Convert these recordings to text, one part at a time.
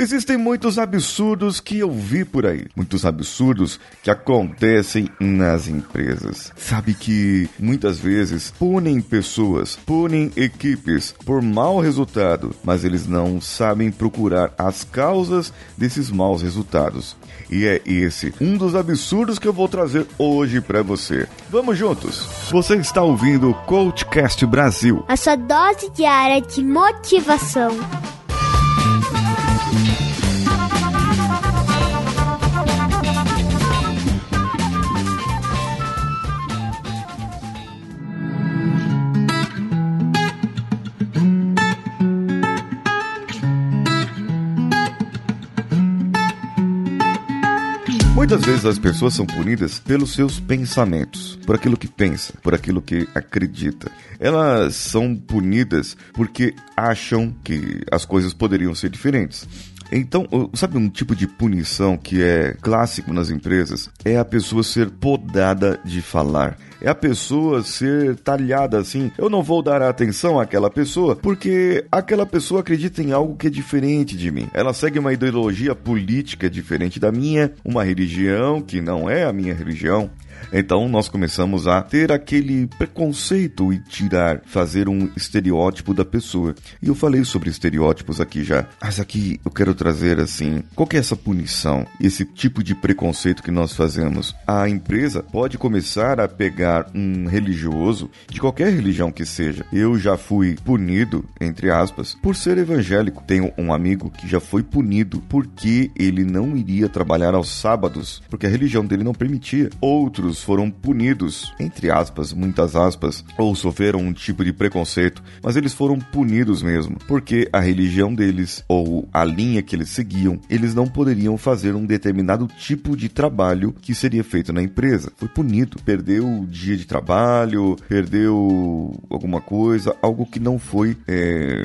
Existem muitos absurdos que eu vi por aí, muitos absurdos que acontecem nas empresas. Sabe que muitas vezes punem pessoas, punem equipes por mau resultado, mas eles não sabem procurar as causas desses maus resultados. E é esse um dos absurdos que eu vou trazer hoje para você. Vamos juntos. Você está ouvindo o Coachcast Brasil. A sua dose diária de motivação. Muitas vezes as pessoas são punidas pelos seus pensamentos, por aquilo que pensa, por aquilo que acredita. Elas são punidas porque acham que as coisas poderiam ser diferentes. Então, sabe um tipo de punição que é clássico nas empresas? É a pessoa ser podada de falar. É a pessoa ser talhada assim. Eu não vou dar atenção àquela pessoa porque aquela pessoa acredita em algo que é diferente de mim. Ela segue uma ideologia política diferente da minha, uma religião que não é a minha religião. Então nós começamos a ter aquele preconceito e tirar, fazer um estereótipo da pessoa. E eu falei sobre estereótipos aqui já. Mas aqui eu quero trazer assim, qual que é essa punição? Esse tipo de preconceito que nós fazemos? A empresa pode começar a pegar um religioso, de qualquer religião que seja. Eu já fui punido, entre aspas, por ser evangélico. Tenho um amigo que já foi punido porque ele não iria trabalhar aos sábados, porque a religião dele não permitia. Outros foram punidos, entre aspas, muitas aspas, ou sofreram um tipo de preconceito, mas eles foram punidos mesmo, porque a religião deles ou a linha que eles seguiam, eles não poderiam fazer um determinado tipo de trabalho que seria feito na empresa. Foi punido, perdeu o dia de trabalho, perdeu alguma coisa, algo que não foi, é,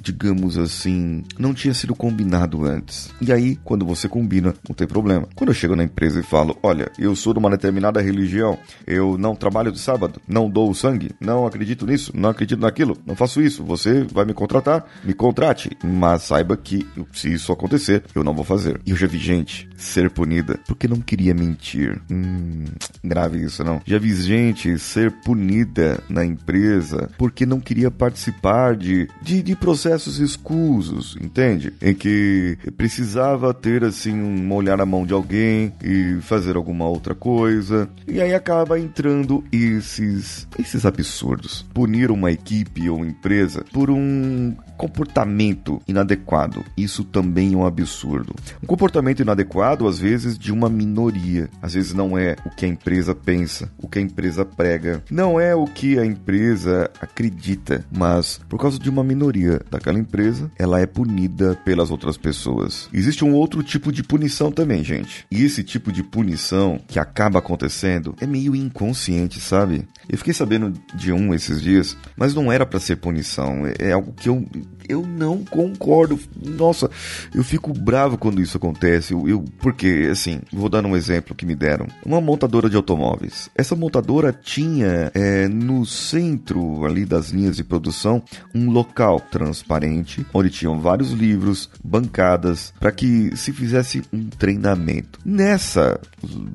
digamos assim, não tinha sido combinado antes. E aí, quando você combina, não tem problema. Quando eu chego na empresa e falo, olha, eu sou de uma determinada religião, eu não trabalho de sábado, não dou sangue, não acredito nisso, não acredito naquilo, não faço isso, você vai me contratar, me contrate, mas saiba que se isso acontecer, eu não vou fazer. E eu já vi gente ser punida porque não queria mentir. Hum, grave isso não. Já vi gente ser punida na empresa porque não queria participar de, de, de processos escusos, entende? Em que precisava ter assim um molhar a mão de alguém e fazer alguma outra coisa e aí acaba entrando esses, esses absurdos. Punir uma equipe ou empresa por um comportamento inadequado. Isso também é um absurdo. Um comportamento inadequado, às vezes, de uma minoria. Às vezes não é o que a empresa pensa, o que a empresa prega. Não é o que a empresa acredita, mas por causa de uma minoria daquela empresa, ela é punida pelas outras pessoas. Existe um outro tipo de punição também, gente. E esse tipo de punição que acaba acontecendo é meio inconsciente, sabe? Eu fiquei sabendo de um esses dias, mas não era para ser punição. É algo que eu eu não concordo. Nossa, eu fico bravo quando isso acontece. Eu, eu, porque, assim, vou dar um exemplo que me deram. Uma montadora de automóveis. Essa montadora tinha é, no centro ali das linhas de produção um local transparente onde tinham vários livros, bancadas, para que se fizesse um treinamento. Nessa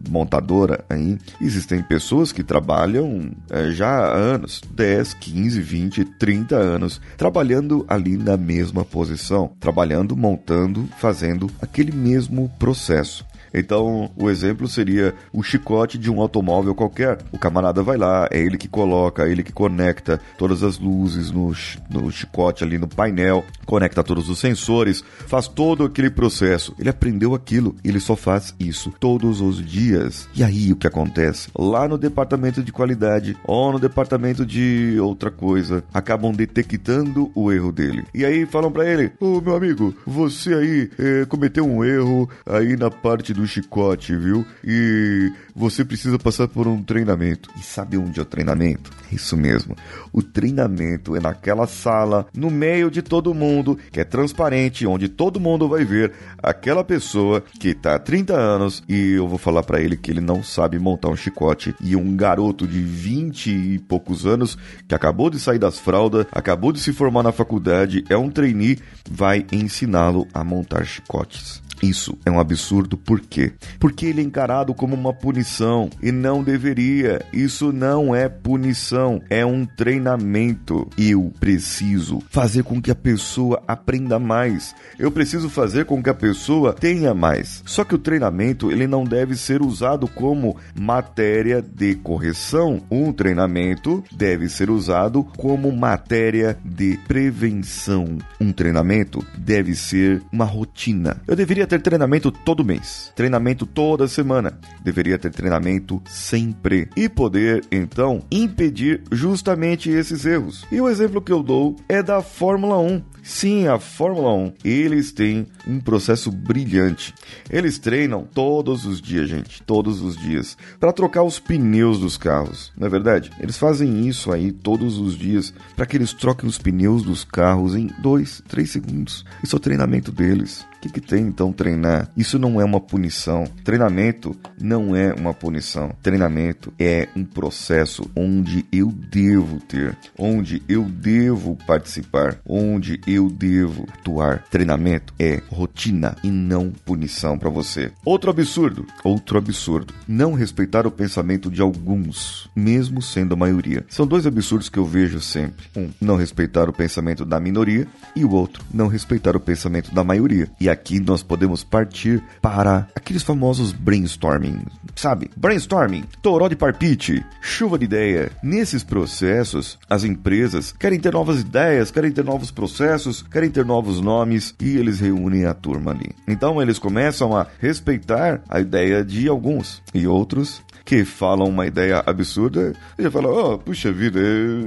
montadora aí existem pessoas que trabalham é, já há anos 10, 15, 20, 30 anos trabalhando ali na mesma posição, trabalhando, montando, fazendo aquele mesmo processo. Então, o exemplo seria o chicote de um automóvel qualquer. O camarada vai lá, é ele que coloca, é ele que conecta todas as luzes no, no chicote ali no painel, conecta todos os sensores, faz todo aquele processo. Ele aprendeu aquilo, ele só faz isso todos os dias. E aí o que acontece? Lá no departamento de qualidade ou no departamento de outra coisa, acabam detectando o erro dele. E aí falam para ele: Ô oh, meu amigo, você aí é, cometeu um erro aí na parte do chicote, viu? E você precisa passar por um treinamento. E sabe onde é o treinamento? É isso mesmo. O treinamento é naquela sala, no meio de todo mundo, que é transparente, onde todo mundo vai ver aquela pessoa que tá há 30 anos e eu vou falar para ele que ele não sabe montar um chicote e um garoto de 20 e poucos anos que acabou de sair das fraldas, acabou de se formar na faculdade, é um trainee, vai ensiná-lo a montar chicotes. Isso é um absurdo, por quê? Porque ele é encarado como uma punição e não deveria. Isso não é punição, é um treinamento. Eu preciso fazer com que a pessoa aprenda mais. Eu preciso fazer com que a pessoa tenha mais. Só que o treinamento ele não deve ser usado como matéria de correção. Um treinamento deve ser usado como matéria de prevenção. Um treinamento deve ser uma rotina. Eu deveria ter treinamento todo mês, treinamento toda semana, deveria ter treinamento sempre e poder então impedir justamente esses erros. E o exemplo que eu dou é da Fórmula 1. Sim, a Fórmula 1, eles têm um processo brilhante. Eles treinam todos os dias, gente, todos os dias, para trocar os pneus dos carros. Não é verdade? Eles fazem isso aí todos os dias para que eles troquem os pneus dos carros em 2, 3 segundos. Isso é o treinamento deles. O que, que tem então treinar? Isso não é uma punição. Treinamento não é uma punição. Treinamento é um processo onde eu devo ter, onde eu devo participar, onde eu devo atuar. Treinamento é rotina e não punição para você. Outro absurdo, outro absurdo. Não respeitar o pensamento de alguns, mesmo sendo a maioria. São dois absurdos que eu vejo sempre. Um, não respeitar o pensamento da minoria e o outro, não respeitar o pensamento da maioria. E aqui nós podemos partir para aqueles famosos brainstorming, sabe? Brainstorming, toró de parpite, chuva de ideia. Nesses processos, as empresas querem ter novas ideias, querem ter novos processos, querem ter novos nomes e eles reúnem a turma ali. Então eles começam a respeitar a ideia de alguns e outros que falam uma ideia absurda, e fala, oh, puxa vida,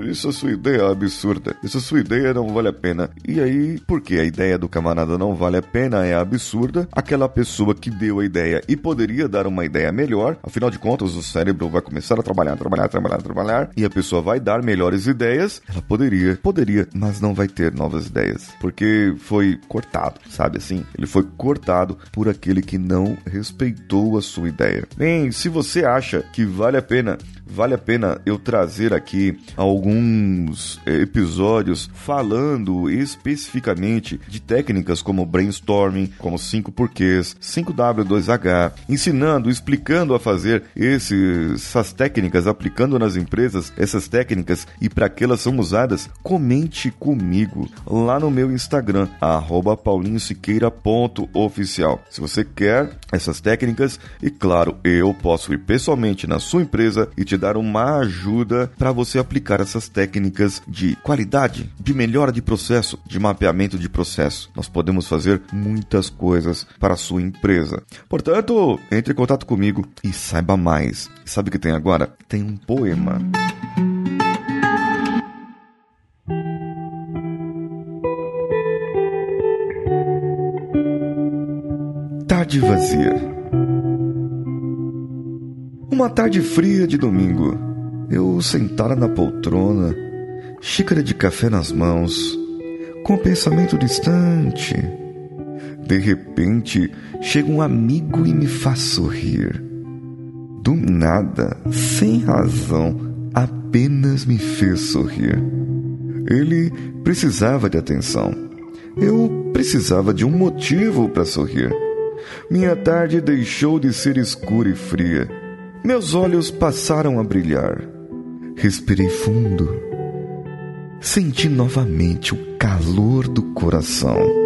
isso é sua ideia absurda, isso é sua ideia não vale a pena. E aí, porque a ideia do camarada não vale a pena, é absurda, aquela pessoa que deu a ideia e poderia dar uma ideia melhor, afinal de contas, o cérebro vai começar a trabalhar, trabalhar, trabalhar, trabalhar, e a pessoa vai dar melhores ideias, ela poderia, poderia, mas não vai ter novas ideias, porque foi cortado, sabe assim? Ele foi cortado por aquele que não respeitou a sua ideia. Bem, se você acha acha que vale a pena vale a pena eu trazer aqui alguns eh, episódios falando especificamente de técnicas como brainstorming, como 5 porquês, 5W2H, ensinando, explicando a fazer esses, essas técnicas, aplicando nas empresas essas técnicas e para que elas são usadas, comente comigo lá no meu Instagram, paulinhosiqueira.oficial. Se você quer essas técnicas, e claro, eu posso ir pessoalmente na sua empresa e te dar uma ajuda para você aplicar essas técnicas de qualidade, de melhora de processo, de mapeamento de processo. Nós podemos fazer muitas coisas para a sua empresa. Portanto, entre em contato comigo e saiba mais. Sabe o que tem agora? Tem um poema. Tarde vazia. Uma tarde fria de domingo, eu sentara na poltrona, xícara de café nas mãos, com o pensamento distante. De repente, chega um amigo e me faz sorrir. Do nada, sem razão, apenas me fez sorrir. Ele precisava de atenção. Eu precisava de um motivo para sorrir. Minha tarde deixou de ser escura e fria meus olhos passaram a brilhar. Respirei fundo. Senti novamente o calor do coração.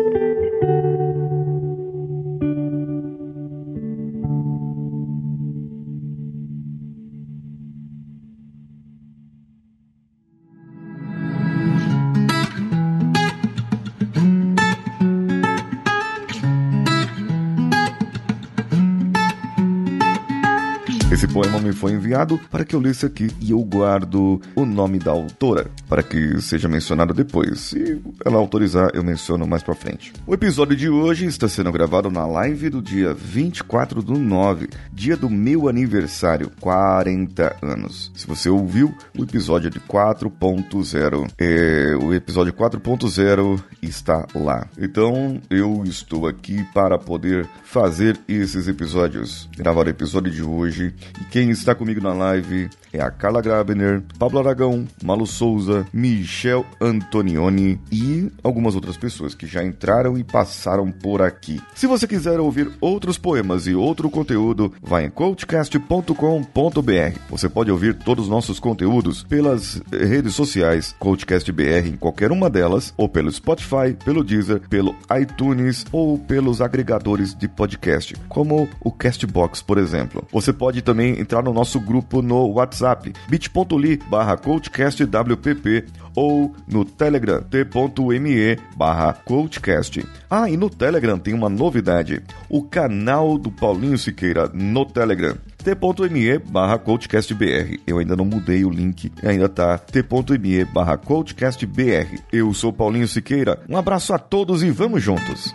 Esse poema me foi enviado para que eu lesse aqui e eu guardo o nome da autora para que seja mencionado depois. Se ela autorizar, eu menciono mais para frente. O episódio de hoje está sendo gravado na live do dia 24 do 9, dia do meu aniversário, 40 anos. Se você ouviu o episódio de 4.0, é, o episódio 4.0 está lá. Então eu estou aqui para poder fazer esses episódios, gravar o episódio de hoje. E quem está comigo na live é a Carla Grabner, Pablo Aragão, Malu Souza, Michel Antonioni e algumas outras pessoas que já entraram e passaram por aqui. Se você quiser ouvir outros poemas e outro conteúdo, vá em coachcast.com.br. Você pode ouvir todos os nossos conteúdos pelas redes sociais CoachCastBR em qualquer uma delas, ou pelo Spotify, pelo Deezer, pelo iTunes ou pelos agregadores de podcast, como o Castbox, por exemplo. Você pode também entrar no nosso grupo no WhatsApp, bit.ly barra coachcastwpp ou no Telegram, t.me barra coachcast. Ah, e no Telegram tem uma novidade, o canal do Paulinho Siqueira no Telegram t.me barra coachcastbr. Eu ainda não mudei o link, ainda tá t.me barra coachcastbr. Eu sou Paulinho Siqueira, um abraço a todos e vamos juntos!